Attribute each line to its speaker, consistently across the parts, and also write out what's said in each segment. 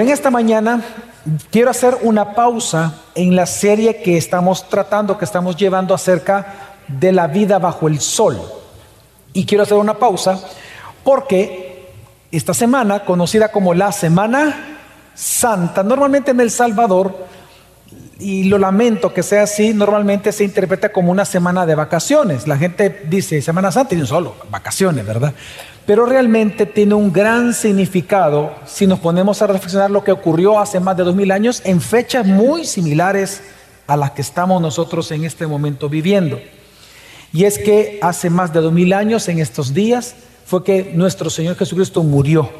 Speaker 1: En esta mañana quiero hacer una pausa en la serie que estamos tratando, que estamos llevando acerca de la vida bajo el sol. Y quiero hacer una pausa porque esta semana, conocida como la Semana Santa, normalmente en El Salvador, y lo lamento que sea así, normalmente se interpreta como una semana de vacaciones. La gente dice Semana Santa y no solo vacaciones, ¿verdad? Pero realmente tiene un gran significado si nos ponemos a reflexionar lo que ocurrió hace más de dos mil años en fechas muy similares a las que estamos nosotros en este momento viviendo. Y es que hace más de dos mil años, en estos días, fue que nuestro Señor Jesucristo murió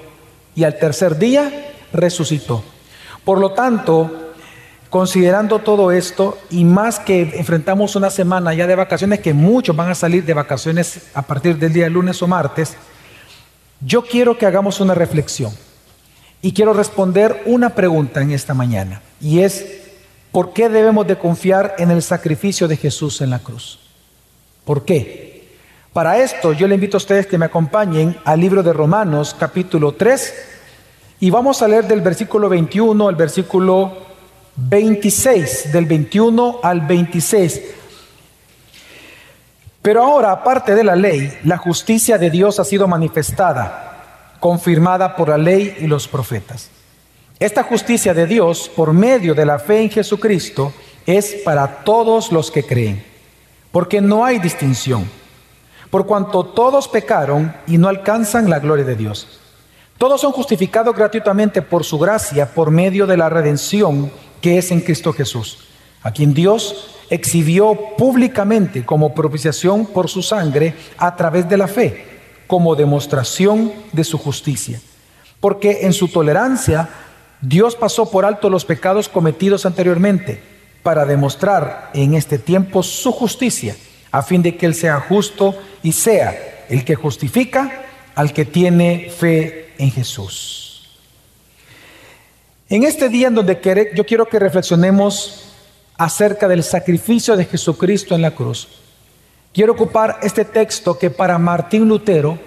Speaker 1: y al tercer día resucitó. Por lo tanto, considerando todo esto y más que enfrentamos una semana ya de vacaciones, que muchos van a salir de vacaciones a partir del día lunes o martes, yo quiero que hagamos una reflexión y quiero responder una pregunta en esta mañana y es, ¿por qué debemos de confiar en el sacrificio de Jesús en la cruz? ¿Por qué? Para esto yo le invito a ustedes que me acompañen al libro de Romanos capítulo 3 y vamos a leer del versículo 21 al versículo 26, del 21 al 26. Pero ahora, aparte de la ley, la justicia de Dios ha sido manifestada, confirmada por la ley y los profetas. Esta justicia de Dios, por medio de la fe en Jesucristo, es para todos los que creen, porque no hay distinción, por cuanto todos pecaron y no alcanzan la gloria de Dios. Todos son justificados gratuitamente por su gracia, por medio de la redención que es en Cristo Jesús, a quien Dios exhibió públicamente como propiciación por su sangre a través de la fe, como demostración de su justicia. Porque en su tolerancia Dios pasó por alto los pecados cometidos anteriormente para demostrar en este tiempo su justicia, a fin de que Él sea justo y sea el que justifica al que tiene fe en Jesús. En este día en donde yo quiero que reflexionemos acerca del sacrificio de Jesucristo en la cruz. Quiero ocupar este texto que para Martín Lutero,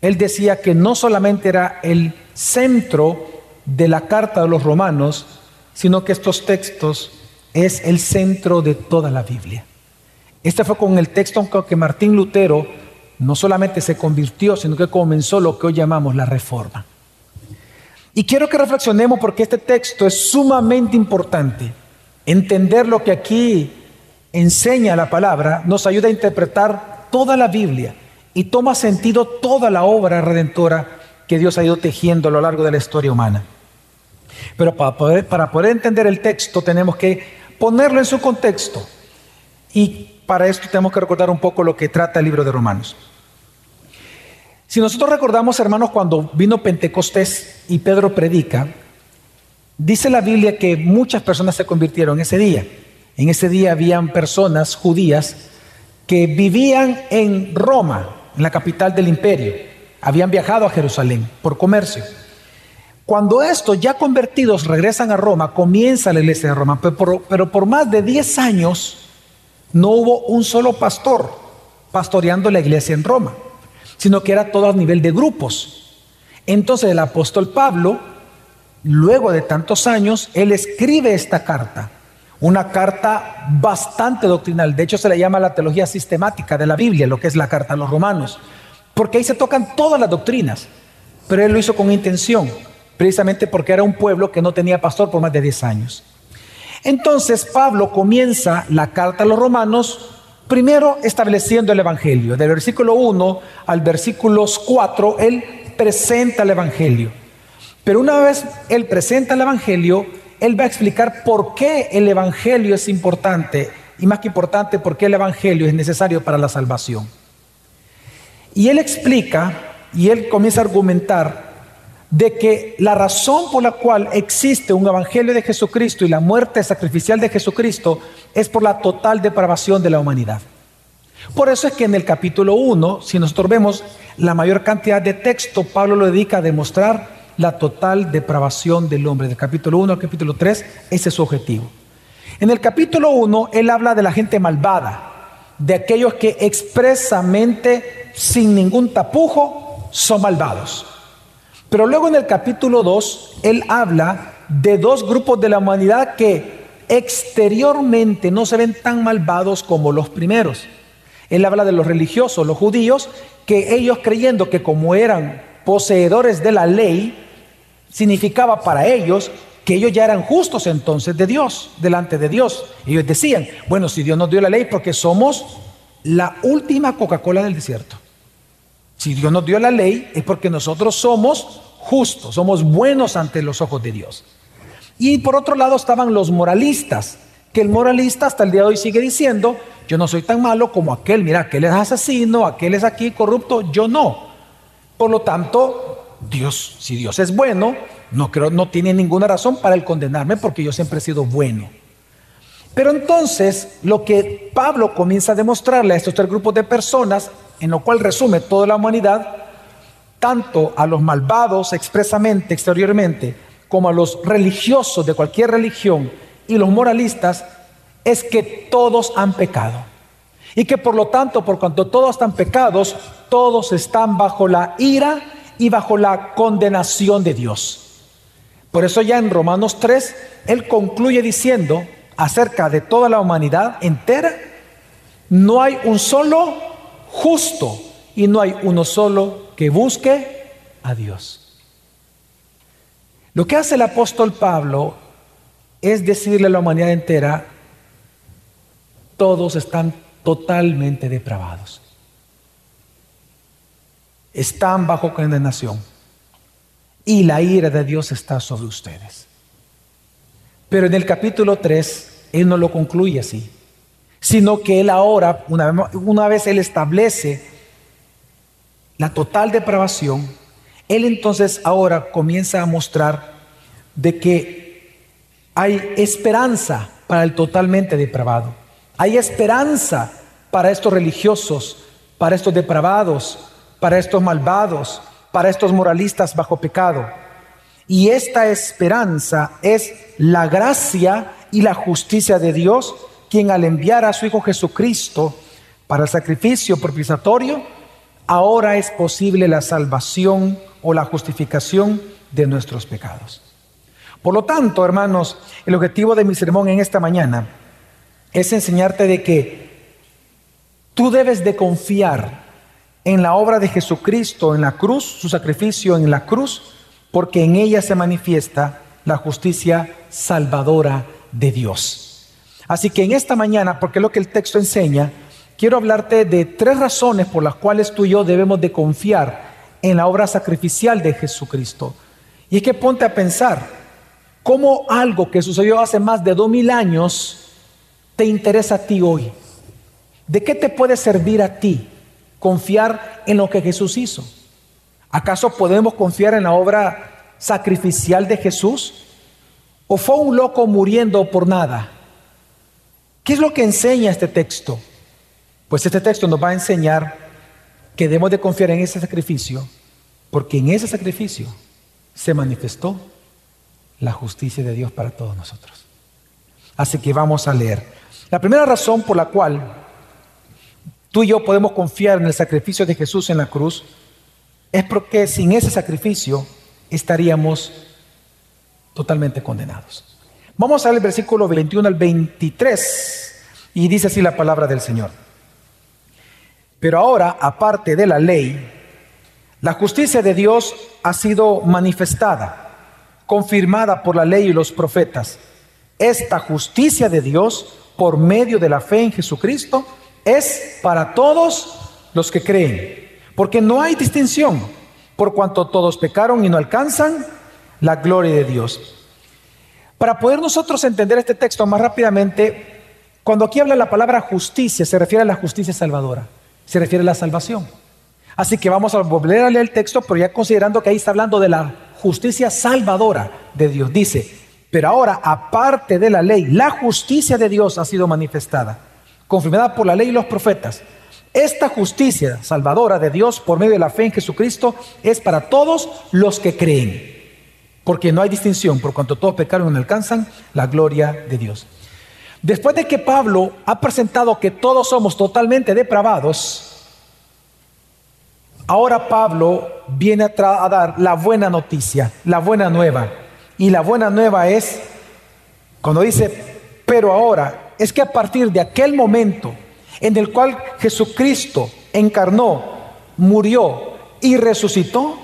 Speaker 1: él decía que no solamente era el centro de la carta de los romanos, sino que estos textos es el centro de toda la Biblia. Este fue con el texto que Martín Lutero no solamente se convirtió, sino que comenzó lo que hoy llamamos la reforma. Y quiero que reflexionemos porque este texto es sumamente importante Entender lo que aquí enseña la palabra nos ayuda a interpretar toda la Biblia y toma sentido toda la obra redentora que Dios ha ido tejiendo a lo largo de la historia humana. Pero para poder, entender el texto tenemos que ponerlo en su contexto. Y para esto tenemos que recordar un poco lo que trata el libro de Romanos. Si nosotros recordamos, hermanos, cuando vino Pentecostés y Pedro predica, Dice la Biblia que muchas personas se convirtieron ese día. En ese día habían personas judías que vivían en Roma, en la capital del imperio. Habían viajado a Jerusalén por comercio. Cuando estos ya convertidos regresan a Roma, comienza la iglesia de Roma, pero por, pero por más de 10 años no hubo un solo pastor pastoreando la iglesia en Roma, sino que era todo a nivel de grupos. Entonces el apóstol Pablo luego de tantos años, él escribe esta carta, una carta bastante doctrinal. De hecho, se le llama la teología sistemática de la Biblia, lo que es la carta a los romanos, porque ahí se tocan todas las doctrinas, pero él lo hizo con intención, precisamente porque era un pueblo que no tenía pastor por más de 10 años. Entonces, Pablo comienza la carta a los romanos primero estableciendo el Evangelio. Del versículo 1 al versículo 4, él presenta el Evangelio. Pero una vez Él presenta el Evangelio, Él va a explicar por qué el Evangelio es importante y más que importante, por qué el Evangelio es necesario para la salvación. Y Él explica y Él comienza a argumentar de que la razón por la cual existe un Evangelio de Jesucristo y la muerte sacrificial de Jesucristo es por la total depravación de la humanidad. Por eso es que en el capítulo 1, si nosotros vemos la mayor cantidad de texto, Pablo lo dedica a demostrar la total depravación del hombre. Del capítulo 1 al capítulo 3, ese es su objetivo. En el capítulo 1, él habla de la gente malvada, de aquellos que expresamente, sin ningún tapujo, son malvados. Pero luego en el capítulo 2, él habla de dos grupos de la humanidad que exteriormente no se ven tan malvados como los primeros. Él habla de los religiosos, los judíos, que ellos creyendo que como eran poseedores de la ley, significaba para ellos que ellos ya eran justos entonces de Dios, delante de Dios. Ellos decían, bueno, si Dios nos dio la ley porque somos la última Coca-Cola del desierto. Si Dios nos dio la ley es porque nosotros somos justos, somos buenos ante los ojos de Dios. Y por otro lado estaban los moralistas, que el moralista hasta el día de hoy sigue diciendo, yo no soy tan malo como aquel, mira, aquel es asesino, aquel es aquí corrupto, yo no. Por lo tanto, Dios, si Dios es bueno, no creo, no tiene ninguna razón para el condenarme porque yo siempre he sido bueno. Pero entonces, lo que Pablo comienza a demostrarle a estos tres grupos de personas, en lo cual resume toda la humanidad, tanto a los malvados expresamente, exteriormente, como a los religiosos de cualquier religión y los moralistas, es que todos han pecado. Y que por lo tanto, por cuanto todos están pecados, todos están bajo la ira y bajo la condenación de Dios. Por eso ya en Romanos 3, él concluye diciendo acerca de toda la humanidad entera, no hay un solo justo y no hay uno solo que busque a Dios. Lo que hace el apóstol Pablo es decirle a la humanidad entera, todos están totalmente depravados. Están bajo condenación. Y la ira de Dios está sobre ustedes. Pero en el capítulo 3, Él no lo concluye así, sino que Él ahora, una vez, una vez Él establece la total depravación, Él entonces ahora comienza a mostrar de que hay esperanza para el totalmente depravado. Hay esperanza para estos religiosos, para estos depravados, para estos malvados, para estos moralistas bajo pecado. Y esta esperanza es la gracia y la justicia de Dios, quien al enviar a su Hijo Jesucristo para el sacrificio propiciatorio, ahora es posible la salvación o la justificación de nuestros pecados. Por lo tanto, hermanos, el objetivo de mi sermón en esta mañana es enseñarte de que tú debes de confiar en la obra de Jesucristo en la cruz, su sacrificio en la cruz, porque en ella se manifiesta la justicia salvadora de Dios. Así que en esta mañana, porque es lo que el texto enseña, quiero hablarte de tres razones por las cuales tú y yo debemos de confiar en la obra sacrificial de Jesucristo. Y es que ponte a pensar, ¿cómo algo que sucedió hace más de dos mil años te interesa a ti hoy? ¿De qué te puede servir a ti confiar en lo que Jesús hizo? ¿Acaso podemos confiar en la obra sacrificial de Jesús? ¿O fue un loco muriendo por nada? ¿Qué es lo que enseña este texto? Pues este texto nos va a enseñar que debemos de confiar en ese sacrificio, porque en ese sacrificio se manifestó la justicia de Dios para todos nosotros. Así que vamos a leer. La primera razón por la cual tú y yo podemos confiar en el sacrificio de Jesús en la cruz es porque sin ese sacrificio estaríamos totalmente condenados. Vamos a ver el versículo 21 al 23 y dice así la palabra del Señor. Pero ahora, aparte de la ley, la justicia de Dios ha sido manifestada, confirmada por la ley y los profetas. Esta justicia de Dios por medio de la fe en Jesucristo es para todos los que creen, porque no hay distinción, por cuanto todos pecaron y no alcanzan la gloria de Dios. Para poder nosotros entender este texto más rápidamente, cuando aquí habla la palabra justicia, se refiere a la justicia salvadora, se refiere a la salvación. Así que vamos a volver a leer el texto, pero ya considerando que ahí está hablando de la justicia salvadora de Dios. Dice, pero ahora, aparte de la ley, la justicia de Dios ha sido manifestada, confirmada por la ley y los profetas. Esta justicia salvadora de Dios por medio de la fe en Jesucristo es para todos los que creen, porque no hay distinción, por cuanto todos pecaron y alcanzan la gloria de Dios. Después de que Pablo ha presentado que todos somos totalmente depravados, Ahora Pablo viene a, a, dar la buena noticia, la buena nueva. Y la buena nueva es, cuando dice, pero ahora, es que a partir de aquel momento en el cual Jesucristo encarnó, murió y resucitó,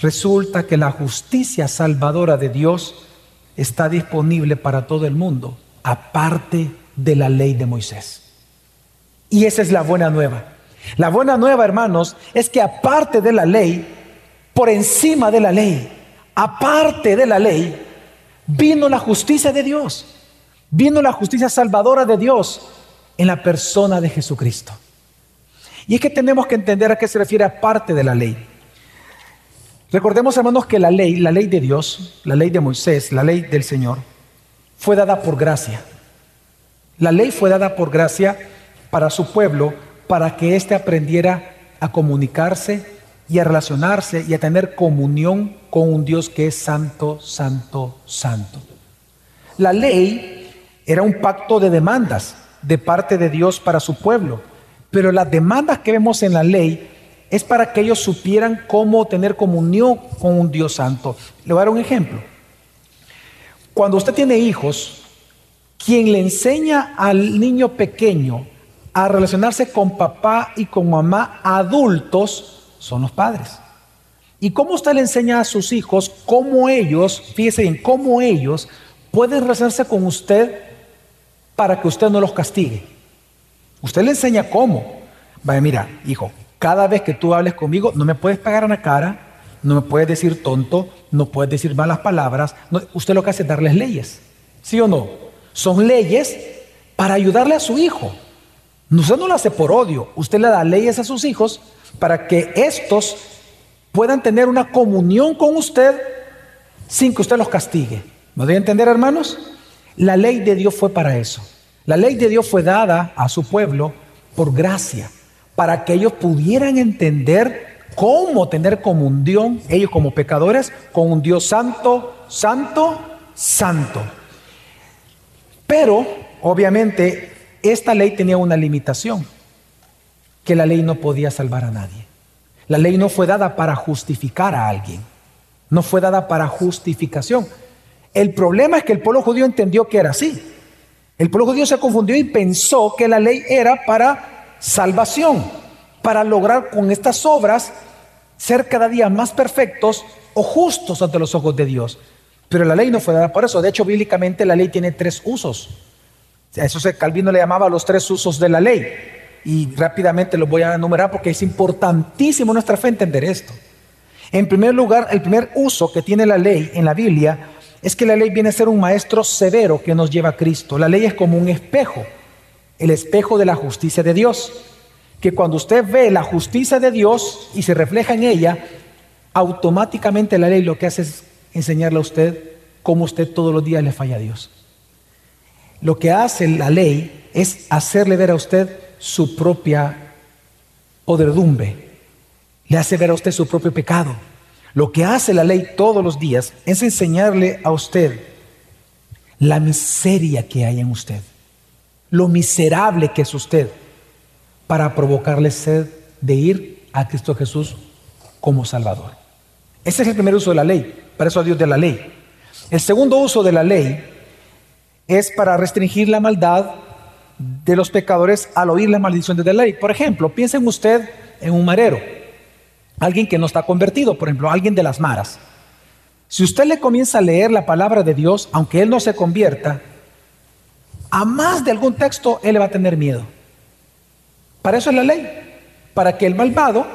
Speaker 1: resulta que la justicia salvadora de Dios está disponible para todo el mundo, aparte de la ley de Moisés. Y esa es la buena nueva. La buena nueva, hermanos, es que aparte de la ley, por encima de la ley, aparte de la ley, vino la justicia de Dios. Vino la justicia salvadora de Dios en la persona de Jesucristo. Y es que tenemos que entender a qué se refiere aparte de la ley. Recordemos, hermanos, que la ley, la ley de Dios, la ley de Moisés, la ley del Señor, fue dada por gracia. La ley fue dada por gracia para su pueblo, para que éste aprendiera a comunicarse y a relacionarse y a tener comunión con un Dios que es santo, santo, santo. La ley era un pacto de demandas de parte de Dios para su pueblo, pero las demandas que vemos en la ley es para que ellos supieran cómo tener comunión con un Dios santo. Le voy a dar un ejemplo. Cuando usted tiene hijos, quien le enseña al niño pequeño a relacionarse con papá y con mamá adultos son los padres. ¿Y cómo usted le enseña a sus hijos cómo ellos, fíjese en cómo ellos pueden relacionarse con usted para que usted no los castigue? Usted le enseña cómo. Vaya, mira, hijo, cada vez que tú hables conmigo, no me puedes pegar en la cara, no me puedes decir tonto, no puedes decir malas palabras. usted lo que hace es darles leyes. ¿Sí o no? Son leyes para ayudarle a su hijo. Usted no lo hace por odio, usted le da leyes a sus hijos para que estos puedan tener una comunión con usted sin que usted los castigue. ¿Me doy a entender, hermanos? La ley de Dios fue para eso. La ley de Dios fue dada a su pueblo por gracia para que ellos pudieran entender cómo tener comunión, ellos como pecadores, con un Dios santo, santo, santo. Pero, obviamente, esta ley tenía una limitación, que la ley no podía salvar a nadie. La ley no fue dada para justificar a alguien, no fue dada para justificación. El problema es que el pueblo judío entendió que era así. El pueblo judío se confundió y pensó que la ley era para salvación, para lograr con estas obras ser cada día más perfectos o justos ante los ojos de Dios. Pero la ley no fue dada por eso. De hecho, bíblicamente la ley tiene tres usos. A eso se Calvino le llamaba los tres usos de la ley. Y rápidamente los voy a enumerar porque es importantísimo nuestra fe entender esto. En primer lugar, el primer uso que tiene la ley en la Biblia es que la ley viene a ser un maestro severo que nos lleva a Cristo. La ley es como un espejo el espejo de la justicia de Dios. Que cuando usted ve la justicia de Dios y se refleja en ella, automáticamente la ley lo que hace es enseñarle a usted cómo usted todos los días le falla a Dios. Lo que hace la ley es hacerle ver a usted su propia podredumbre, le hace ver a usted su propio pecado. Lo que hace la ley todos los días es enseñarle a usted la miseria que hay en usted lo miserable que es usted para provocarle sed de ir a Cristo Jesús como Salvador. Ese es el primer uso de la ley, para eso a Dios de la ley. El segundo uso de la ley es para restringir la maldad de los pecadores al oír las maldiciones de la ley. Por ejemplo, piensen usted en un marero, alguien que no está convertido, por ejemplo, alguien de las maras. Si usted le comienza a leer la palabra de Dios, aunque él no se convierta, a más de algún texto él le va a tener miedo. Para eso es la ley, para que el malvado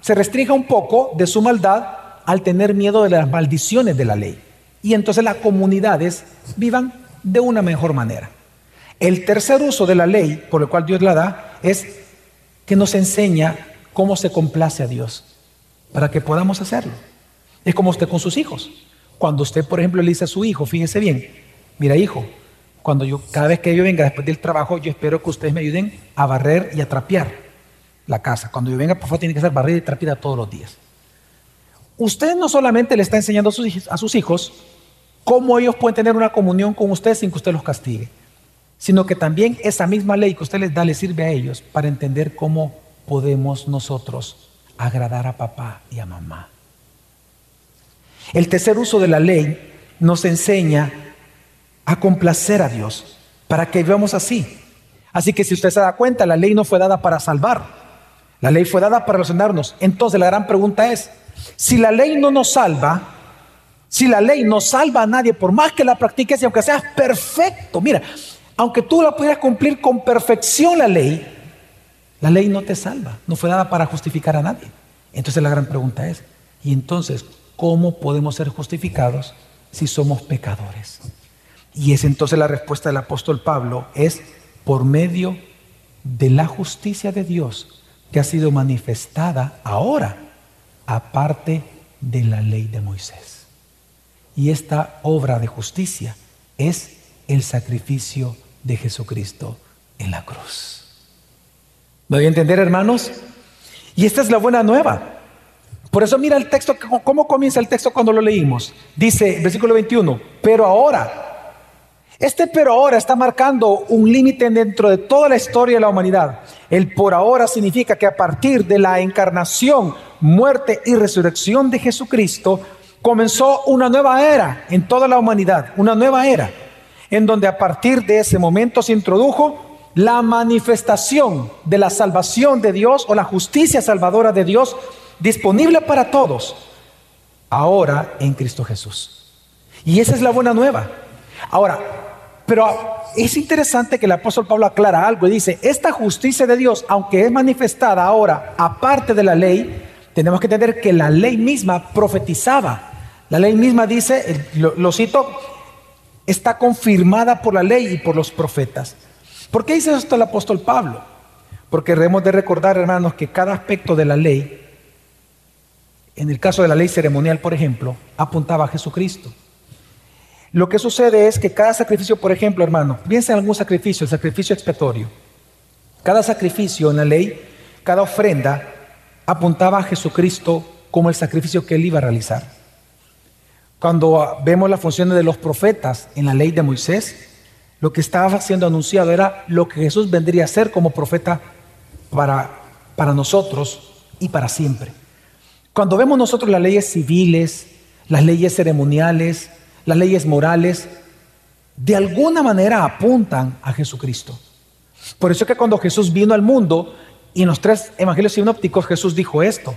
Speaker 1: se restrinja un poco de su maldad al tener miedo de las maldiciones de la ley. Y entonces las comunidades vivan de una mejor manera. El tercer uso de la ley, por el cual Dios la da, es que nos enseña cómo se complace a Dios, para que podamos hacerlo. Es como usted con sus hijos. Cuando usted, por ejemplo, le dice a su hijo, fíjese bien, mira hijo, cuando yo, cada vez que yo venga después del trabajo, yo espero que ustedes me ayuden a barrer y a trapear la casa. Cuando yo venga, por favor, tiene que ser barrida y trapeada todos los días. Usted no solamente le está enseñando a sus, a sus hijos cómo ellos pueden tener una comunión con usted sin que usted los castigue, sino que también esa misma ley que usted les da les sirve a ellos para entender cómo podemos nosotros agradar a papá y a mamá. El tercer uso de la ley nos enseña a complacer a Dios para que vivamos así. Así que si usted se da cuenta, la ley no fue dada para salvar, la ley fue dada para relacionarnos. Entonces la gran pregunta es, si la ley no nos salva, si la ley no salva a nadie, por más que la practiques y aunque seas perfecto, mira, aunque tú la pudieras cumplir con perfección la ley, la ley no te salva, no fue dada para justificar a nadie. Entonces la gran pregunta es, ¿y entonces cómo podemos ser justificados si somos pecadores? Y es entonces la respuesta del apóstol Pablo, es por medio de la justicia de Dios que ha sido manifestada ahora, aparte de la ley de Moisés. Y esta obra de justicia es el sacrificio de Jesucristo en la cruz. ¿Me voy a entender, hermanos? Y esta es la buena nueva. Por eso mira el texto, cómo comienza el texto cuando lo leímos. Dice, versículo 21, pero ahora, este pero ahora está marcando un límite dentro de toda la historia de la humanidad. El por ahora significa que a partir de la encarnación, muerte y resurrección de Jesucristo, comenzó una nueva era en toda la humanidad, una nueva era, en donde a partir de ese momento se introdujo la manifestación de la salvación de Dios o la justicia salvadora de Dios disponible para todos, ahora en Cristo Jesús. Y esa es la buena nueva. Ahora, pero es interesante que el apóstol Pablo aclara algo y dice, esta justicia de Dios, aunque es manifestada ahora aparte de la ley, tenemos que entender que la ley misma profetizaba. La ley misma dice, lo, cito, está confirmada por la ley y por los profetas. ¿Por qué dice esto el apóstol Pablo? Porque debemos de recordar, hermanos, que cada aspecto de la ley, en el caso de la ley ceremonial, por ejemplo, apuntaba a Jesucristo. Lo que sucede es que cada sacrificio, por ejemplo, hermano, piensa en algún sacrificio, el sacrificio expiatorio. Cada sacrificio en la ley, cada ofrenda, apuntaba a Jesucristo como el sacrificio que él iba a realizar. Cuando vemos las funciones de los profetas en la ley de Moisés, lo que estaba siendo anunciado era lo que Jesús vendría a ser como profeta para, para nosotros y para siempre. Cuando vemos nosotros las leyes civiles, las leyes ceremoniales, las leyes morales, de alguna manera apuntan a Jesucristo. Por eso es que cuando Jesús vino al mundo, y en los tres evangelios sinópticos Jesús dijo esto,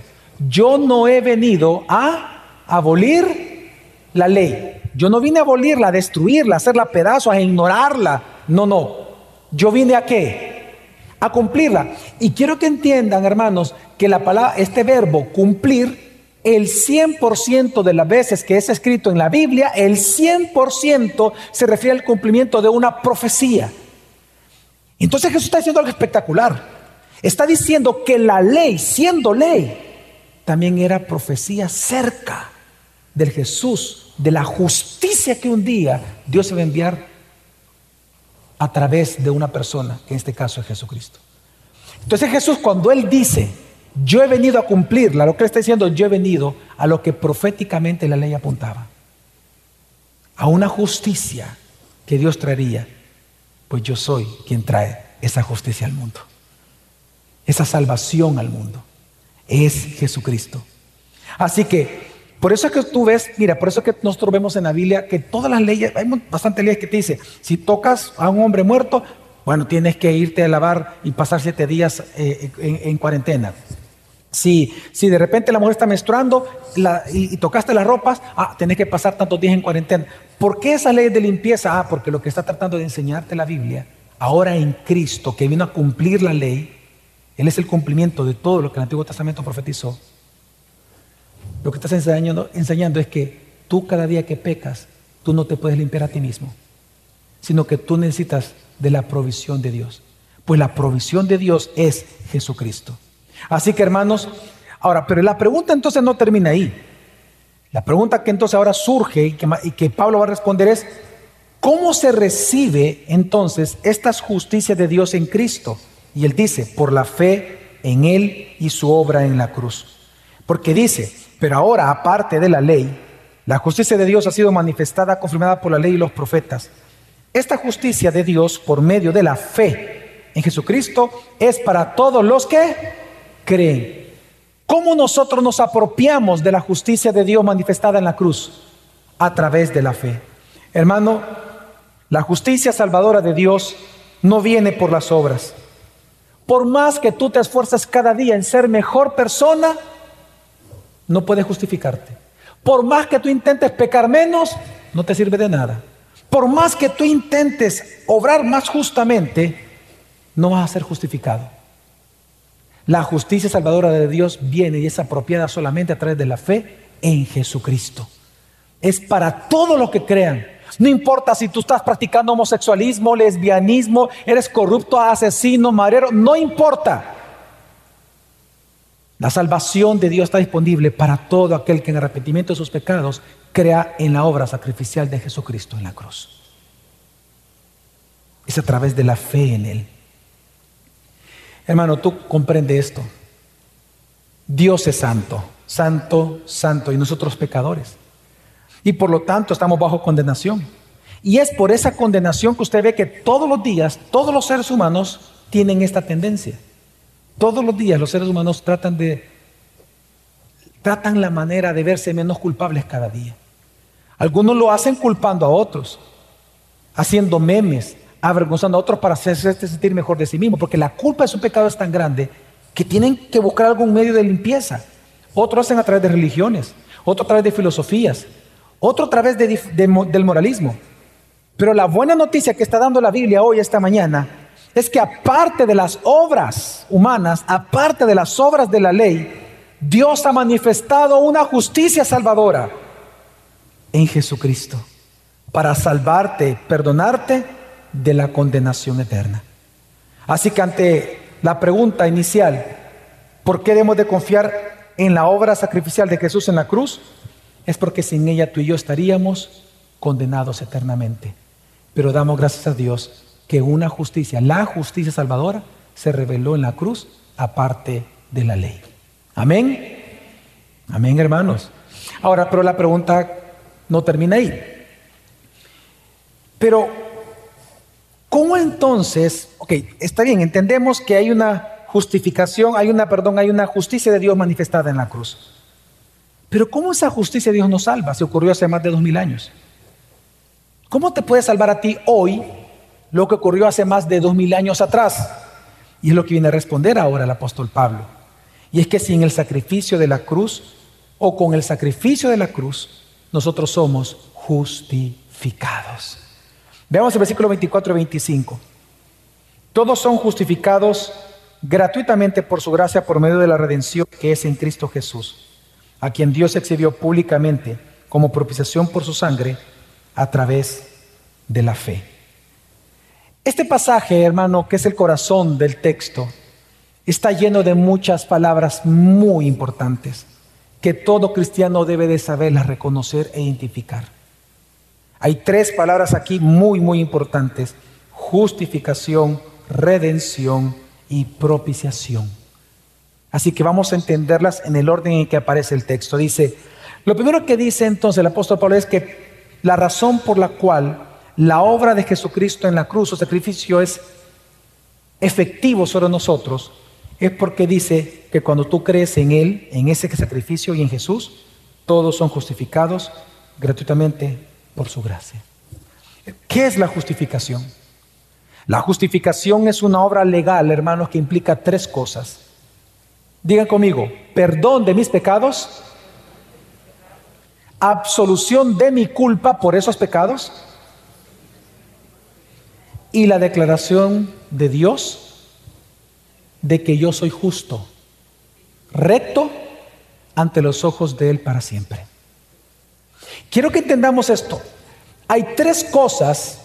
Speaker 1: yo no he venido a abolir la ley. Yo no vine a abolirla, a destruirla, a hacerla pedazos, a ignorarla. No, no. Yo vine a qué? A cumplirla. Y quiero que entiendan, hermanos, que la palabra, este verbo cumplir el 100% de las veces que es escrito en la Biblia, el 100% se refiere al cumplimiento de una profecía. Entonces Jesús está diciendo algo espectacular. Está diciendo que la ley, siendo ley, también era profecía cerca del Jesús, de la justicia que un día Dios se va a enviar a través de una persona, que en este caso es Jesucristo. Entonces Jesús cuando Él dice, yo he venido a cumplirla. Lo que está diciendo, yo he venido a lo que proféticamente la ley apuntaba. A una justicia que Dios traería. Pues yo soy quien trae esa justicia al mundo. Esa salvación al mundo. Es Jesucristo. Así que, por eso es que tú ves, mira, por eso es que nosotros vemos en la Biblia que todas las leyes, hay bastantes leyes que te dice, si tocas a un hombre muerto, bueno, tienes que irte a lavar y pasar siete días eh, en cuarentena. Si, si de repente la mujer está menstruando y, tocaste las ropas, ah, tenés que pasar tantos días en cuarentena. ¿Por qué esa ley de limpieza? Ah, porque lo que está tratando de enseñarte la Biblia, ahora en Cristo, que vino a cumplir la ley, Él es el cumplimiento de todo lo que el Antiguo Testamento profetizó. Lo que estás enseñando, es que tú cada día que pecas, tú no te puedes limpiar a ti mismo, sino que tú necesitas de la provisión de Dios. Pues la provisión de Dios es Jesucristo. Así que hermanos, ahora, pero la pregunta entonces no termina ahí. La pregunta que entonces ahora surge y que, Pablo va a responder es, ¿cómo se recibe entonces esta justicia de Dios en Cristo? Y él dice, por la fe en Él y su obra en la cruz. Porque dice, pero ahora aparte de la ley, la justicia de Dios ha sido manifestada, confirmada por la ley y los profetas. Esta justicia de Dios por medio de la fe en Jesucristo es para todos los que creen. ¿Cómo nosotros nos apropiamos de la justicia de Dios manifestada en la cruz? A través de la fe. Hermano, la justicia salvadora de Dios no viene por las obras. Por más que tú te esfuerces cada día en ser mejor persona, no puedes justificarte. Por más que tú intentes pecar menos, no te sirve de nada. Por más que tú intentes obrar más justamente, no vas a ser justificado. La justicia salvadora de Dios viene y es apropiada solamente a través de la fe en Jesucristo. Es para todos los que crean. No importa si tú estás practicando homosexualismo, lesbianismo, eres corrupto, asesino, marero, no importa. La salvación de Dios está disponible para todo aquel que en arrepentimiento de sus pecados crea en la obra sacrificial de Jesucristo en la cruz. Es a través de la fe en Él. Hermano, tú comprende esto. Dios es santo, santo, santo, y nosotros pecadores. Y por lo tanto estamos bajo condenación. Y es por esa condenación que usted ve que todos los días, todos los seres humanos tienen esta tendencia. Todos los días los seres humanos tratan de tratan la manera de verse menos culpables cada día. Algunos lo hacen culpando a otros, haciendo memes, avergonzando a otros para hacerse sentir mejor de sí mismo, porque la culpa de su pecado es tan grande que tienen que buscar algún medio de limpieza. Otros hacen a través de religiones, otros a través de filosofías, otro a través del moralismo. Pero la buena noticia que está dando la Biblia hoy, esta mañana, es que aparte de las obras humanas, aparte de las obras de la ley, Dios ha manifestado una justicia salvadora en Jesucristo para salvarte, perdonarte de la condenación eterna. Así que ante la pregunta inicial, ¿por qué debemos de confiar en la obra sacrificial de Jesús en la cruz? es porque sin ella tú y yo estaríamos condenados eternamente. Pero damos gracias a Dios que una justicia, la justicia salvadora, se reveló en la cruz aparte de la ley. Amén. Amén, hermanos. Ahora, pero la pregunta no termina ahí. Pero, ¿cómo entonces? Ok, está bien, entendemos que hay una justificación, hay una, perdón, hay una justicia de Dios manifestada en la cruz. Pero ¿cómo esa justicia de Dios nos salva? Se ocurrió hace más de dos mil años. ¿Cómo te puede salvar a ti hoy lo que ocurrió hace más de dos mil años atrás? Y es lo que viene a responder ahora el apóstol Pablo. Y es que sin el sacrificio de la cruz o con el sacrificio de la cruz, nosotros somos justificados. Veamos el versículo 24 y 25. Todos son justificados gratuitamente por su gracia por medio de la redención que es en Cristo Jesús a quien Dios exhibió públicamente como propiciación por su sangre a través de la fe. Este pasaje, hermano, que es el corazón del texto, está lleno de muchas palabras muy importantes que todo cristiano debe de saberlas reconocer e identificar. Hay tres palabras aquí muy, muy importantes. Justificación, redención y propiciación. Así que vamos a entenderlas en el orden en que aparece el texto. Dice, lo primero que dice entonces el apóstol Pablo es que la razón por la cual la obra de Jesucristo en la cruz o sacrificio es efectivo sobre nosotros es porque dice que cuando tú crees en Él, en ese sacrificio y en Jesús, todos son justificados gratuitamente por su gracia. ¿Qué es la justificación? La justificación es una obra legal, hermanos, que implica tres cosas. Digan conmigo, perdón de mis pecados, absolución de mi culpa por esos pecados y la declaración de Dios de que yo soy justo, recto ante los ojos de Él para siempre. Quiero que entendamos esto. Hay tres cosas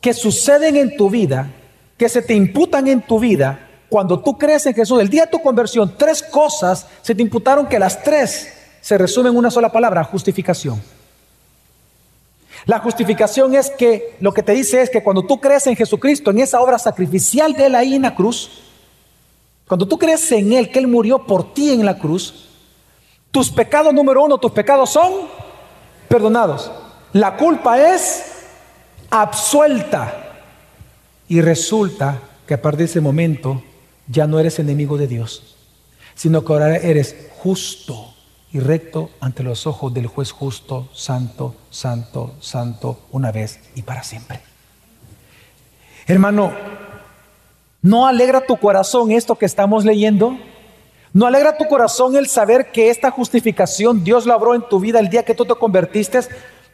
Speaker 1: que suceden en tu vida, que se te imputan en tu vida cuando tú crees en Jesús, el día de tu conversión, tres cosas se te imputaron que las tres se resumen en una sola palabra, justificación. La justificación es que lo que te dice es que cuando tú crees en Jesucristo, en esa obra sacrificial de él ahí en la cruz, cuando tú crees en Él, que Él murió por ti en la cruz, tus pecados número uno, tus pecados son perdonados. La culpa es absuelta. Y resulta que a partir de ese momento ya no eres enemigo de Dios. sino que ahora eres justo y recto ante los ojos del juez justo, santo, santo, santo, una vez y para siempre. Hermano, ¿no alegra tu corazón esto que estamos leyendo? ¿No alegra tu corazón el saber que esta justificación Dios la obró en tu vida el día que tú te convertiste,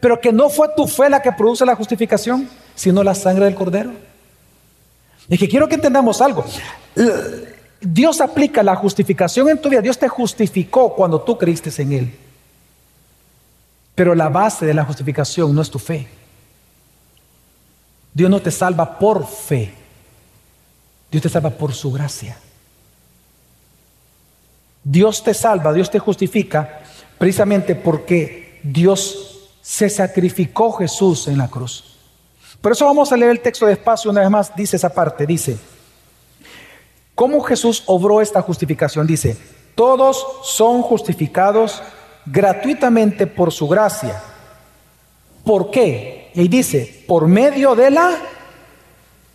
Speaker 1: pero que no fue tu fe la que produce la justificación, sino la sangre del cordero? Es que quiero que entendamos algo. Dios aplica la justificación en tu vida. Dios te justificó cuando tú creíste en Él. Pero la base de la justificación no es tu fe. Dios no te salva por fe. Dios te salva por su gracia. Dios te salva, Dios te justifica precisamente porque Dios se sacrificó Jesús en la cruz. Por eso vamos a leer el texto despacio una vez más. Dice esa parte, dice, ¿cómo Jesús obró esta justificación? Dice, todos son justificados gratuitamente por su gracia. ¿Por qué? Y dice, por medio de la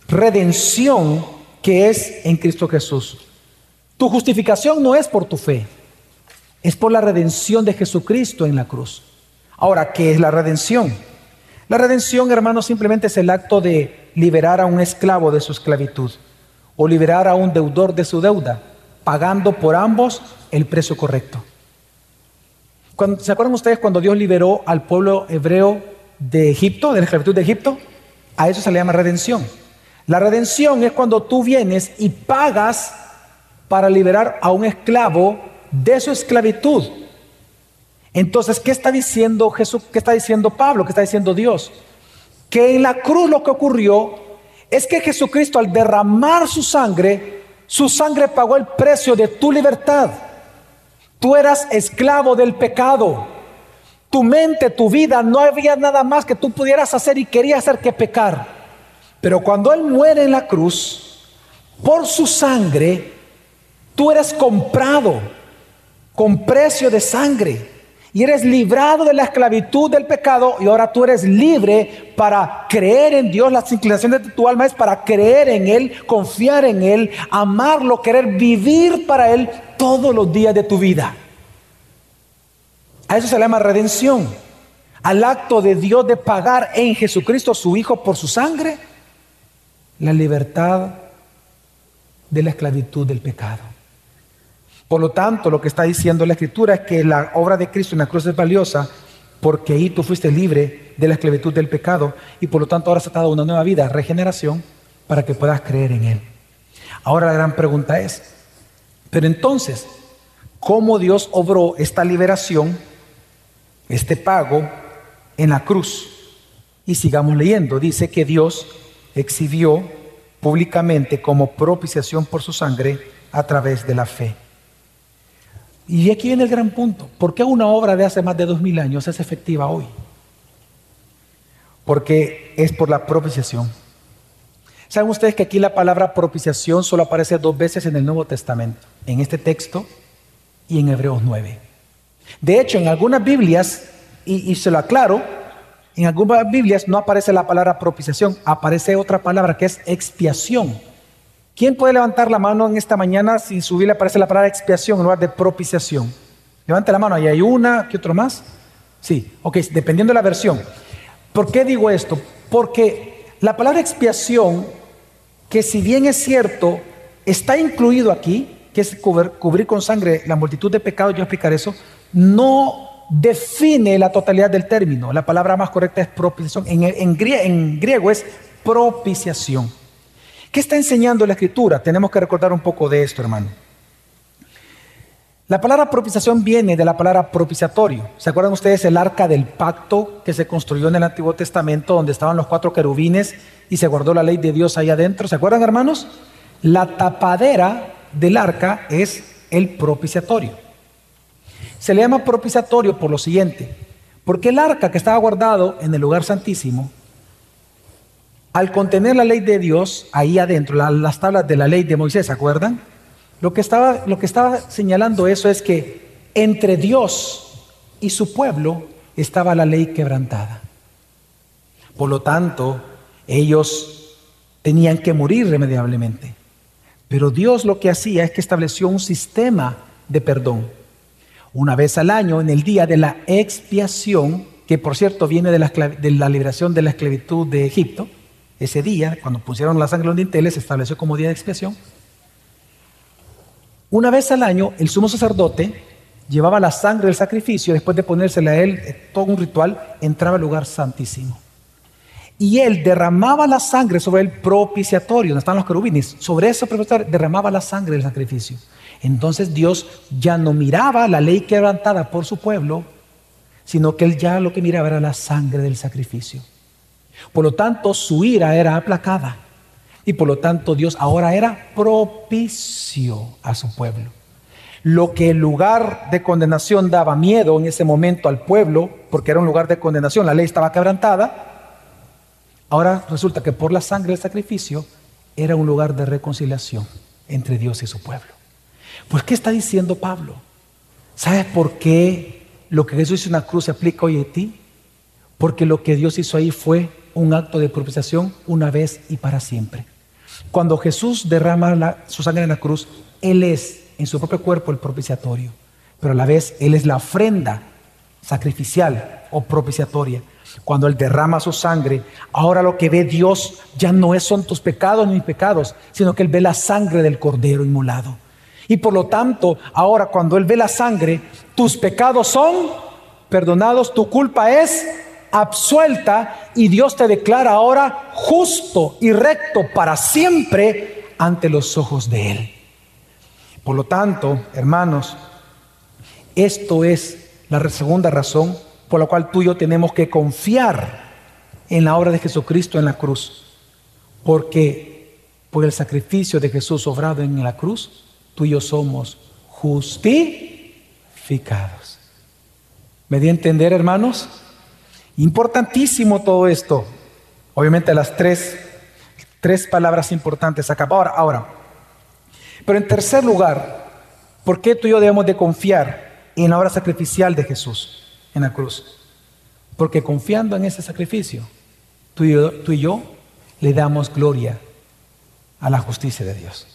Speaker 1: redención que es en Cristo Jesús. Tu justificación no es por tu fe, es por la redención de Jesucristo en la cruz. Ahora, ¿qué es la redención? La redención, hermano, simplemente es el acto de liberar a un esclavo de su esclavitud o liberar a un deudor de su deuda, pagando por ambos el precio correcto. ¿Se acuerdan ustedes cuando Dios liberó al pueblo hebreo de Egipto, de la esclavitud de Egipto? A eso se le llama redención. La redención es cuando tú vienes y pagas para liberar a un esclavo de su esclavitud. Entonces, ¿qué está diciendo Jesús? ¿Qué está diciendo Pablo? ¿Qué está diciendo Dios? Que en la cruz lo que ocurrió es que Jesucristo al derramar su sangre, su sangre pagó el precio de tu libertad. Tú eras esclavo del pecado. Tu mente, tu vida, no había nada más que tú pudieras hacer y querías hacer que pecar. Pero cuando Él muere en la cruz, por su sangre, tú eres comprado con precio de sangre y eres librado de la esclavitud del pecado y ahora tú eres libre para creer en Dios. Las inclinaciones de tu alma es para creer en Él, confiar en Él, amarlo, querer vivir para Él todos los días de tu vida. A eso se le llama redención. Al acto de Dios de pagar en Jesucristo su Hijo por su sangre, la libertad de la esclavitud del pecado. Por lo tanto, lo que está diciendo la Escritura es que la obra de Cristo en la cruz es valiosa porque ahí tú fuiste libre de la esclavitud del pecado y por lo tanto ahora se te ha dado una nueva vida, regeneración, para que puedas creer en Él. Ahora la gran pregunta es, pero entonces, ¿cómo Dios obró esta liberación, este pago en la cruz? Y sigamos leyendo, dice que Dios exhibió públicamente como propiciación por su sangre a través de la fe. Y aquí viene el gran punto. ¿Por qué una obra de hace más de dos mil años es efectiva hoy? Porque es por la propiciación. ¿Saben ustedes que aquí la palabra propiciación solo aparece dos veces en el Nuevo Testamento? En este texto y en Hebreos 9. De hecho, en algunas Biblias, y, y se lo aclaro, en algunas Biblias no aparece la palabra propiciación, aparece otra palabra que es expiación. ¿Quién puede levantar la mano en esta mañana si su Biblia aparece la palabra expiación en lugar de propiciación? Levante la mano, ahí hay una, ¿qué otro más? Sí, ok, dependiendo de la versión. ¿Por qué digo esto? Porque la palabra expiación, que si bien es cierto, está incluido aquí, que es cubrir, con sangre la multitud de pecados, yo explicar eso, no define la totalidad del término. La palabra más correcta es propiciación. en griego es propiciación. ¿Qué está enseñando la escritura? Tenemos que recordar un poco de esto, hermano. La palabra propiciación viene de la palabra propiciatorio. ¿Se acuerdan ustedes el arca del pacto que se construyó en el Antiguo Testamento donde estaban los cuatro querubines y se guardó la ley de Dios ahí adentro? ¿Se acuerdan, hermanos? La tapadera del arca es el propiciatorio. Se le llama propiciatorio por lo siguiente, porque el arca que estaba guardado en el lugar santísimo al contener la ley de Dios ahí adentro, las tablas de la ley de Moisés, ¿se acuerdan? Lo que, estaba, lo que estaba señalando eso es que entre Dios y su pueblo estaba la ley quebrantada. Por lo tanto, ellos tenían que morir irremediablemente. Pero Dios lo que hacía es que estableció un sistema de perdón. Una vez al año, en el día de la expiación, que por cierto viene de la, de la liberación de la esclavitud de Egipto, ese día, cuando pusieron la sangre en los dinteles, se estableció como día de expiación. Una vez al año, el sumo sacerdote llevaba la sangre del sacrificio, después de ponérsela a él, eh, todo un ritual, entraba al lugar santísimo. Y él derramaba la sangre sobre el propiciatorio, donde están los querubines. Sobre ese propiciatorio derramaba la sangre del sacrificio. Entonces Dios ya no miraba la ley quebrantada por su pueblo, sino que él ya lo que miraba era la sangre del sacrificio. Por lo tanto, su ira era aplacada. Y por lo tanto, Dios ahora era propicio a su pueblo. Lo que el lugar de condenación daba miedo en ese momento al pueblo, porque era un lugar de condenación, la ley estaba quebrantada, Ahora resulta que por la sangre del sacrificio era un lugar de reconciliación entre Dios y su pueblo. Pues, ¿qué está diciendo Pablo? ¿Sabes por qué lo que Jesús hizo en la cruz se aplica hoy a ti? Porque lo que Dios hizo ahí fue un acto de propiciación una vez y para siempre. Cuando Jesús derrama su sangre en la cruz, Él es en su propio cuerpo el propiciatorio, pero a la vez Él es la ofrenda sacrificial o propiciatoria cuando Él derrama su sangre, ahora lo que ve Dios ya no es, son tus pecados ni mis pecados, sino que Él ve la sangre del Cordero inmolado. Y por lo tanto, ahora cuando Él ve la sangre, tus pecados son perdonados, tu culpa es absuelta y Dios te declara ahora justo y recto para siempre ante los ojos de Él. Por lo tanto, hermanos, esto es la segunda razón por lo cual tú y yo tenemos que confiar en la obra de Jesucristo en la cruz. Porque por el sacrificio de Jesús obrado en la cruz, tú y yo somos justificados. ¿Me di a entender, hermanos? Importantísimo todo esto. Obviamente las tres, tres palabras importantes acá. Ahora, ahora. Pero en tercer lugar, ¿por qué tú y yo debemos de confiar en la obra sacrificial de Jesús? en la cruz. Porque confiando en ese sacrificio, tú y, yo, le damos gloria a la justicia de Dios.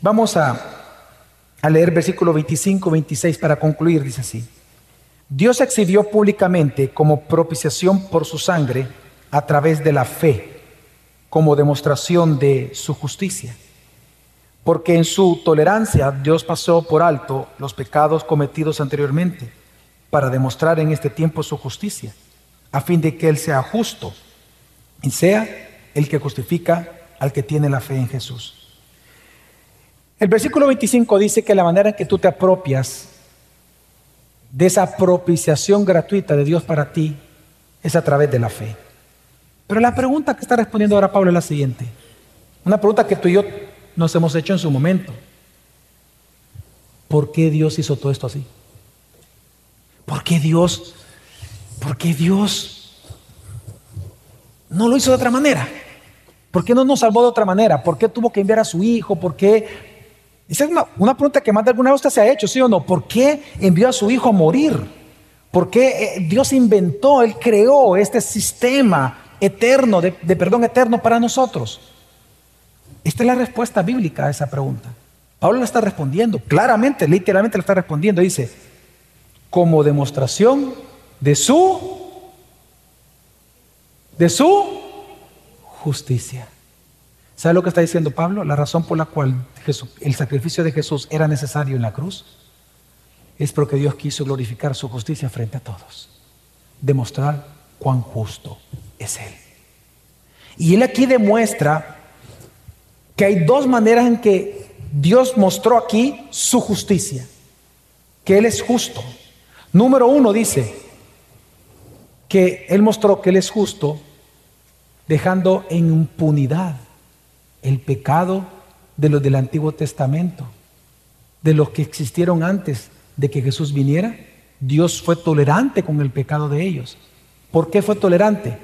Speaker 1: Vamos a, a leer versículo 25, 26 para concluir, dice así. Dios exhibió públicamente como propiciación por su sangre a través de la fe, como demostración de su justicia. Porque en su tolerancia Dios pasó por alto los pecados cometidos anteriormente para demostrar en este tiempo su justicia, a fin de que Él sea justo y sea el que justifica al que tiene la fe en Jesús. El versículo 25 dice que la manera en que tú te apropias de esa propiciación gratuita de Dios para ti es a través de la fe. Pero la pregunta que está respondiendo ahora Pablo es la siguiente. Una pregunta que tú y yo nos hemos hecho en su momento. ¿Por qué Dios hizo todo esto así? ¿Por qué Dios? ¿Por qué Dios no lo hizo de otra manera? ¿Por qué no nos salvó de otra manera? ¿Por qué tuvo que enviar a su hijo? ¿Por qué? Esa es una, pregunta que más de alguna vez usted se ha hecho, ¿sí o no? ¿Por qué envió a su hijo a morir? ¿Por qué eh, Dios inventó, Él creó este sistema eterno, de, de perdón eterno para nosotros? Esta es la respuesta bíblica a esa pregunta. Pablo la está respondiendo, claramente, literalmente la está respondiendo. Dice, como demostración de su de su justicia. ¿Sabe lo que está diciendo Pablo? La razón por la cual el sacrificio de Jesús era necesario en la cruz es porque Dios quiso glorificar su justicia frente a todos. Demostrar cuán justo es Él. Y Él aquí demuestra que hay dos maneras en que Dios mostró aquí su justicia. Que Él es justo. Número uno dice que Él mostró que Él es justo dejando en impunidad el pecado de los del Antiguo Testamento, de los que existieron antes de que Jesús viniera. Dios fue tolerante con el pecado de ellos. ¿Por qué fue tolerante?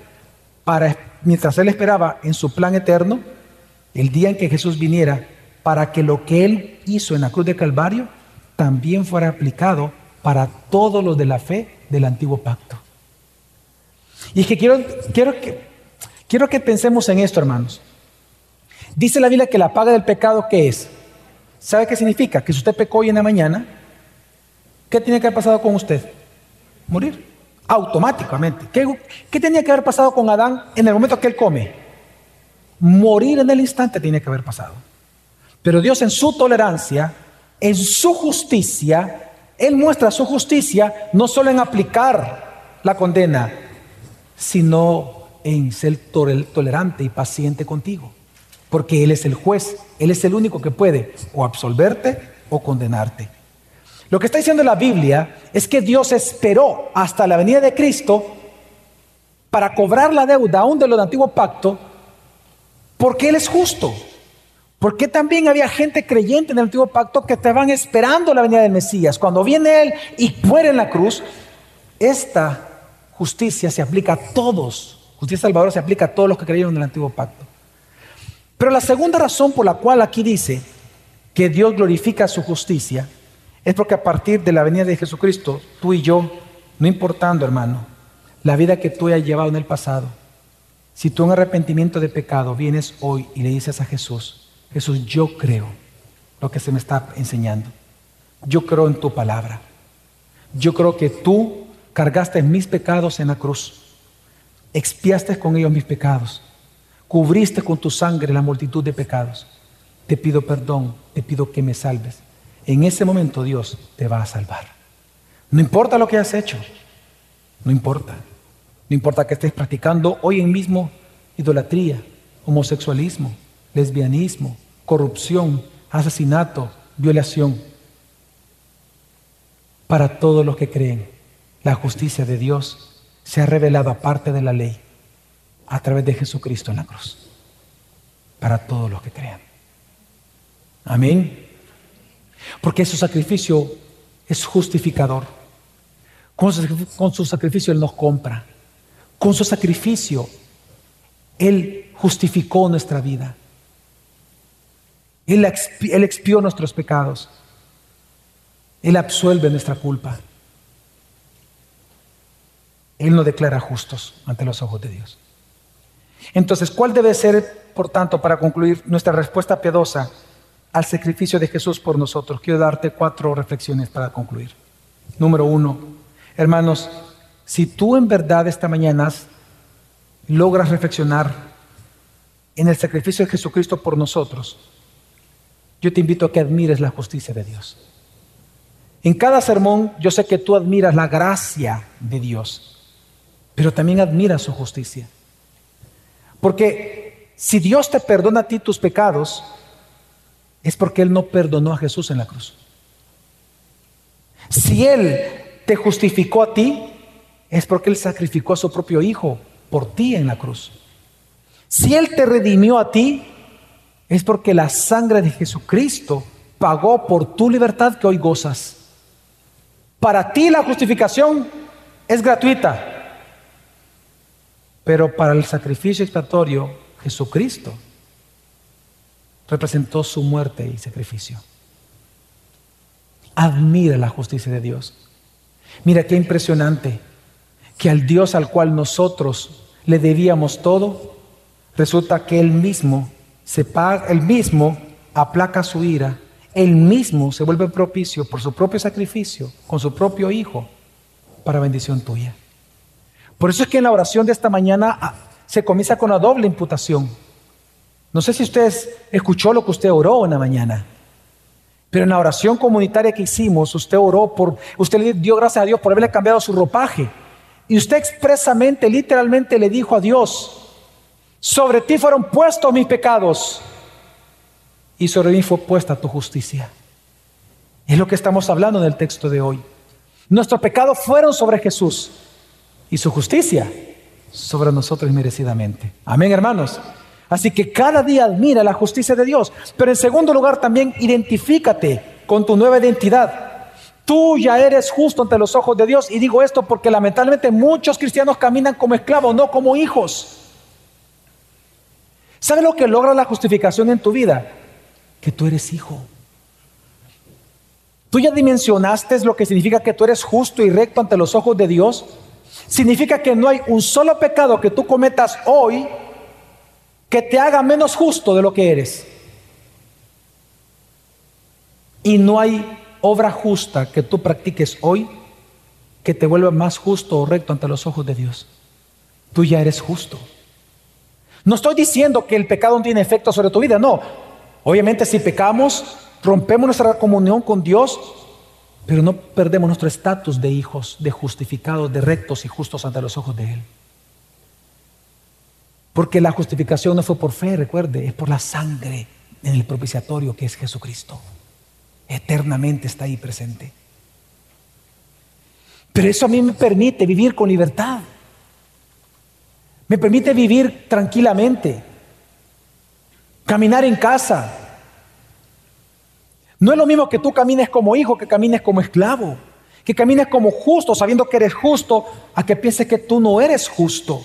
Speaker 1: Para, mientras Él esperaba en su plan eterno, el día en que Jesús viniera, para que lo que Él hizo en la cruz de Calvario también fuera aplicado para todos los de la fe del antiguo pacto. Y es que quiero, quiero, que quiero que pensemos en esto, hermanos. Dice la Biblia que la paga del pecado, ¿qué es? ¿Sabe qué significa? Que si usted pecó hoy en la mañana, ¿qué tenía que haber pasado con usted? Morir. Automáticamente. ¿Qué, ¿Qué, tenía que haber pasado con Adán en el momento que él come? Morir en el instante tiene que haber pasado. Pero Dios en su tolerancia, en su justicia, Él muestra su justicia no solo en aplicar la condena, sino en ser tolerante y paciente contigo. Porque Él es el juez, Él es el único que puede o absolverte o condenarte. Lo que está diciendo la Biblia es que Dios esperó hasta la venida de Cristo para cobrar la deuda aún de lo del antiguo pacto, porque Él es justo. Porque también había gente creyente en el antiguo pacto que estaban esperando la venida del Mesías. Cuando viene Él y muere en la cruz, esta justicia se aplica a todos Justicia salvadora se aplica a todos los que creyeron en el antiguo pacto. Pero la segunda razón por la cual aquí dice que Dios glorifica su justicia es porque a partir de la venida de Jesucristo, tú y yo, no importando hermano, la vida que tú hayas llevado en el pasado, si tú en arrepentimiento de pecado vienes hoy y le dices a Jesús, Jesús, yo creo lo que se me está enseñando, yo creo en tu palabra, yo creo que tú cargaste mis pecados en la cruz. Expiaste con ellos mis pecados, cubriste con tu sangre la multitud de pecados. Te pido perdón, te pido que me salves. En ese momento Dios te va a salvar. No importa lo que has hecho, no importa. No importa que estés practicando hoy mismo idolatría, homosexualismo, lesbianismo, corrupción, asesinato, violación. Para todos los que creen, la justicia de Dios se ha revelado aparte de la ley a través de Jesucristo en la cruz para todos los que crean. Amén. Porque su sacrificio es justificador. Con su, sacrificio Él nos compra. Con su sacrificio Él justificó nuestra vida. Él, él expió nuestros pecados. Él absuelve nuestra culpa. Él nos declara justos ante los ojos de Dios. Entonces, ¿cuál debe ser, por tanto, para concluir nuestra respuesta piadosa al sacrificio de Jesús por nosotros? Quiero darte cuatro reflexiones para concluir. Número uno, hermanos, si tú en verdad esta mañana logras reflexionar en el sacrificio de Jesucristo por nosotros, yo te invito a que admires la justicia de Dios. En cada sermón yo sé que tú admiras la gracia de Dios pero también admira su justicia. Porque si Dios te perdona a ti tus pecados, es porque Él no perdonó a Jesús en la cruz. Si Él te justificó a ti, es porque Él sacrificó a su propio Hijo por ti en la cruz. Si Él te redimió a ti, es porque la sangre de Jesucristo pagó por tu libertad que hoy gozas. Para ti la justificación es gratuita. Pero para el sacrificio expiatorio, Jesucristo representó su muerte y sacrificio. Admira la justicia de Dios. Mira qué impresionante que al Dios al cual nosotros le debíamos todo, resulta que Él mismo se paga, Él mismo aplaca su ira, Él mismo se vuelve propicio por su propio sacrificio, con su propio Hijo, para bendición tuya. Por eso es que en la oración de esta mañana ah, se comienza con la doble imputación. No sé si usted escuchó lo que usted oró en la mañana, pero en la oración comunitaria que hicimos, usted oró por, usted le dio gracias a Dios por haberle cambiado su ropaje. Y usted expresamente, literalmente le dijo a Dios, sobre ti fueron puestos mis pecados y sobre mí fue puesta tu justicia. Es lo que estamos hablando en el texto de hoy. Nuestros pecados fueron sobre Jesús y su justicia sobre nosotros merecidamente. Amén, hermanos. Así que cada día admira la justicia de Dios. Pero en segundo lugar también identifícate con tu nueva identidad. Tú ya eres justo ante los ojos de Dios. Y digo esto porque lamentablemente muchos cristianos caminan como esclavos, no como hijos. ¿Sabes lo que logra la justificación en tu vida? Que tú eres hijo. ¿Tú ya dimensionaste lo que significa que tú eres justo y recto ante los ojos de Dios? Significa que no hay un solo pecado que tú cometas hoy que te haga menos justo de lo que eres. Y no hay obra justa que tú practiques hoy que te vuelva más justo o recto ante los ojos de Dios. Tú ya eres justo. No estoy diciendo que el pecado no tiene efecto sobre tu vida, no. Obviamente si pecamos, rompemos nuestra comunión con Dios, pero no perdemos nuestro estatus de hijos, de justificados, de rectos y justos ante los ojos de Él. Porque la justificación no fue por fe, recuerde, es por la sangre en el propiciatorio que es Jesucristo. Eternamente está ahí presente. Pero eso a mí me permite vivir con libertad. Me permite vivir tranquilamente. Caminar en casa. No es lo mismo que tú camines como hijo que camines como esclavo. Que camines como justo sabiendo que eres justo a que pienses que tú no eres justo.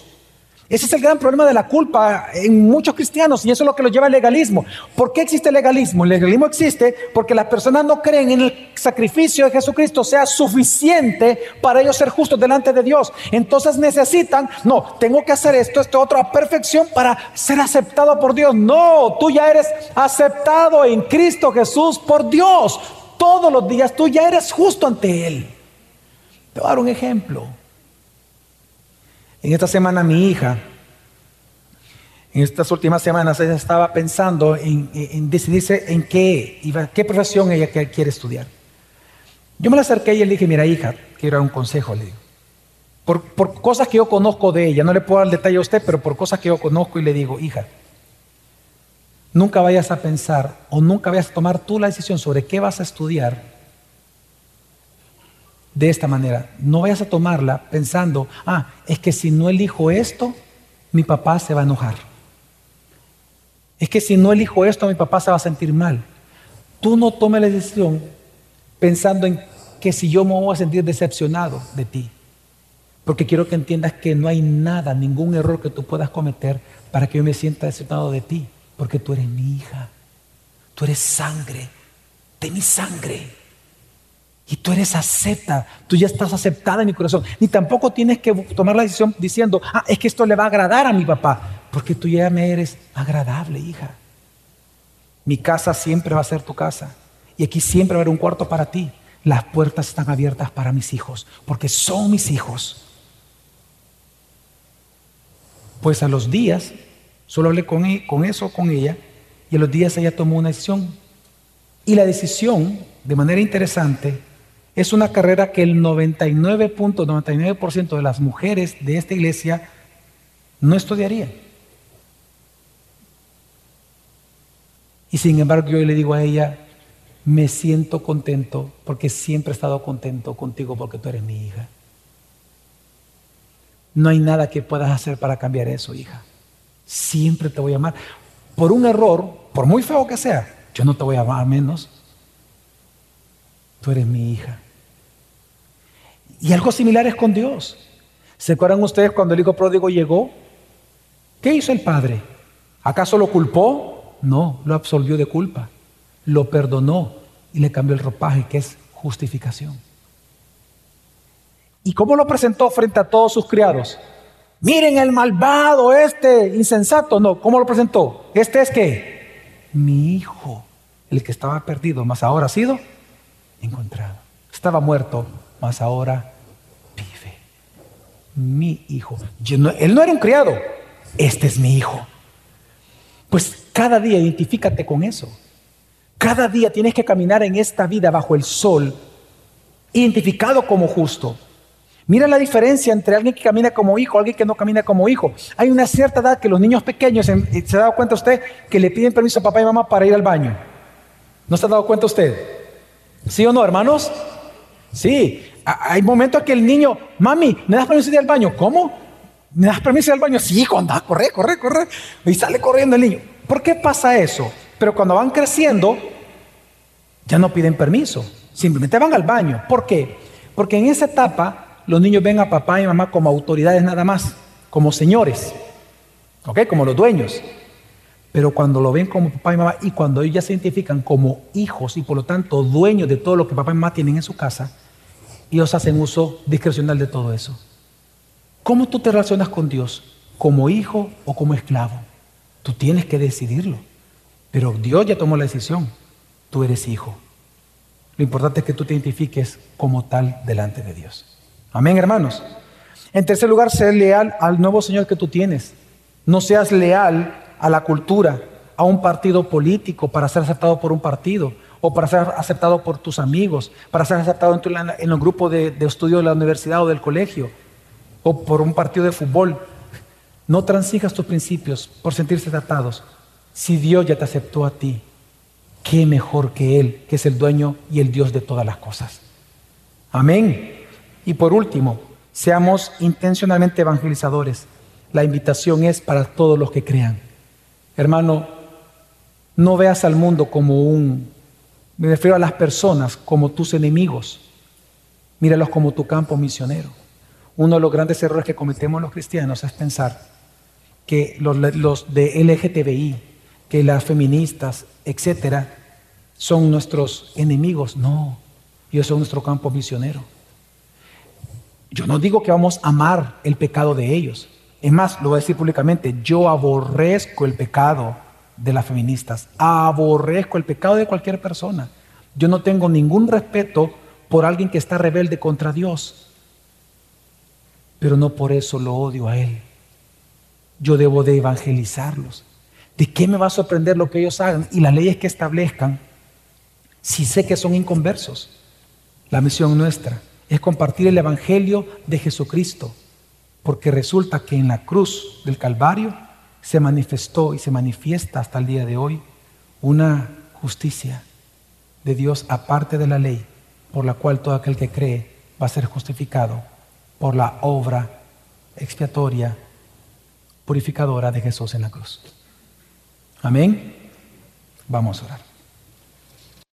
Speaker 1: Ese es el gran problema de la culpa en muchos cristianos y eso es lo que los lleva al legalismo. ¿Por qué existe el legalismo? El legalismo existe porque las personas no creen en el sacrificio de Jesucristo sea suficiente para ellos ser justos delante de Dios. Entonces necesitan, no, tengo que hacer esto, esto, otro a perfección para ser aceptado por Dios. No, tú ya eres aceptado en Cristo Jesús por Dios. Todos los días tú ya eres justo ante Él. Te voy a dar un ejemplo. En esta semana mi hija, en estas últimas semanas, ella estaba pensando en, decidirse en qué, qué profesión ella quiere estudiar. Yo me la acerqué y le dije, mira hija, quiero dar un consejo, le digo. Por, por, cosas que yo conozco de ella, no le puedo dar detalle a usted, pero por cosas que yo conozco y le digo, hija, nunca vayas a pensar o nunca vayas a tomar tú la decisión sobre qué vas a estudiar de esta manera. No vayas a tomarla pensando, ah, es que si no elijo esto, mi papá se va a enojar. Es que si no elijo esto, mi papá se va a sentir mal. Tú no tomes la decisión pensando en que si yo me voy a sentir decepcionado de ti. Porque quiero que entiendas que no hay nada, ningún error que tú puedas cometer para que yo me sienta decepcionado de ti. Porque tú eres mi hija. Tú eres sangre de mi sangre. Y tú eres acepta, tú ya estás aceptada en mi corazón. Ni tampoco tienes que tomar la decisión diciendo, ah, es que esto le va a agradar a mi papá, porque tú ya me eres agradable, hija. Mi casa siempre va a ser tu casa. Y aquí siempre va a haber un cuarto para ti. Las puertas están abiertas para mis hijos, porque son mis hijos. Pues a los días, solo hablé con, e, con eso, con ella, y a los días ella tomó una decisión. Y la decisión, de manera interesante, es una carrera que el 99.99% de las mujeres de esta iglesia no estudiarían. Y sin embargo yo le digo a ella, me siento contento porque siempre he estado contento contigo porque tú eres mi hija. No hay nada que puedas hacer para cambiar eso, hija. Siempre te voy a amar. Por un error, por muy feo que sea, yo no te voy a amar menos. Tú eres mi hija. Y algo similar es con Dios. ¿Se acuerdan ustedes cuando el hijo pródigo llegó? ¿Qué hizo el padre? ¿Acaso lo culpó? No, lo absolvió de culpa. Lo perdonó y le cambió el ropaje, que es justificación. ¿Y cómo lo presentó frente a todos sus criados? Miren el malvado, este insensato. No, ¿cómo lo presentó? Este es que mi hijo, el que estaba perdido, más ahora ha sido encontrado. Estaba muerto, mas ahora vive. Mi hijo. él no era un criado, este es mi hijo. Pues cada día identifícate con eso. Cada día tienes que caminar en esta vida bajo el sol, identificado como justo. Mira la diferencia entre alguien que camina como hijo y alguien que no camina como hijo. Hay una cierta edad que los niños pequeños, ¿se ha dado cuenta usted que le piden permiso a papá y mamá para ir al baño? ¿No se ha dado cuenta usted? ¿Sí o no, hermanos? Sí, hay momentos que el niño, mami, ¿me das permiso de ir al baño? ¿Cómo? ¿Me das permiso de ir al baño? Sí, cuando anda, corre, corre, corre. Y sale corriendo el niño. ¿Por qué pasa eso? Pero cuando van creciendo, ya no piden permiso. Simplemente van al baño. ¿Por qué? Porque en esa etapa los niños ven a papá y mamá como autoridades nada más, como señores, ¿ok? Como los dueños. Pero cuando lo ven como papá y mamá y cuando ellos ya se identifican como hijos y por lo tanto dueños de todo lo que papá y mamá tienen en su casa, ellos hacen uso discrecional de todo eso. ¿Cómo tú te relacionas con Dios? ¿Como hijo o como esclavo? Tú tienes que decidirlo. Pero Dios ya tomó la decisión. Tú eres hijo. Lo importante es que tú te identifiques como tal delante de Dios. Amén, hermanos. En tercer lugar, ser leal al nuevo Señor que tú tienes. No seas leal a la cultura, a un partido político para ser aceptado por un partido o para ser aceptado por tus amigos, para ser aceptado en, tu, el grupo de, de estudio de la universidad o del colegio o por un partido de fútbol. No transijas tus principios por sentirse tratados. Si Dios ya te aceptó a ti, qué mejor que Él, que es el dueño y el Dios de todas las cosas. Amén. Y por último, seamos intencionalmente evangelizadores. La invitación es para todos los que crean. Hermano, no veas al mundo como un, me refiero a las personas como tus enemigos. Míralos como tu campo misionero. Uno de los grandes errores que cometemos los cristianos es pensar que los, de LGTBI, que las feministas, etcétera, son nuestros enemigos. No, ellos son nuestro campo misionero. Yo no digo que vamos a amar el pecado de ellos. Es más, lo voy a decir públicamente, yo aborrezco el pecado de las feministas, aborrezco el pecado de cualquier persona. Yo no tengo ningún respeto por alguien que está rebelde contra Dios, pero no por eso lo odio a Él. Yo debo de evangelizarlos. ¿De qué me va a sorprender lo que ellos hagan y las leyes que establezcan si sé que son inconversos? La misión nuestra es compartir el Evangelio de Jesucristo, porque resulta que en la cruz del Calvario se manifestó y se manifiesta hasta el día de hoy una justicia de Dios aparte de la ley, por la cual todo aquel que cree va a ser justificado por la obra expiatoria, purificadora de Jesús en la cruz. Amén. Vamos a orar.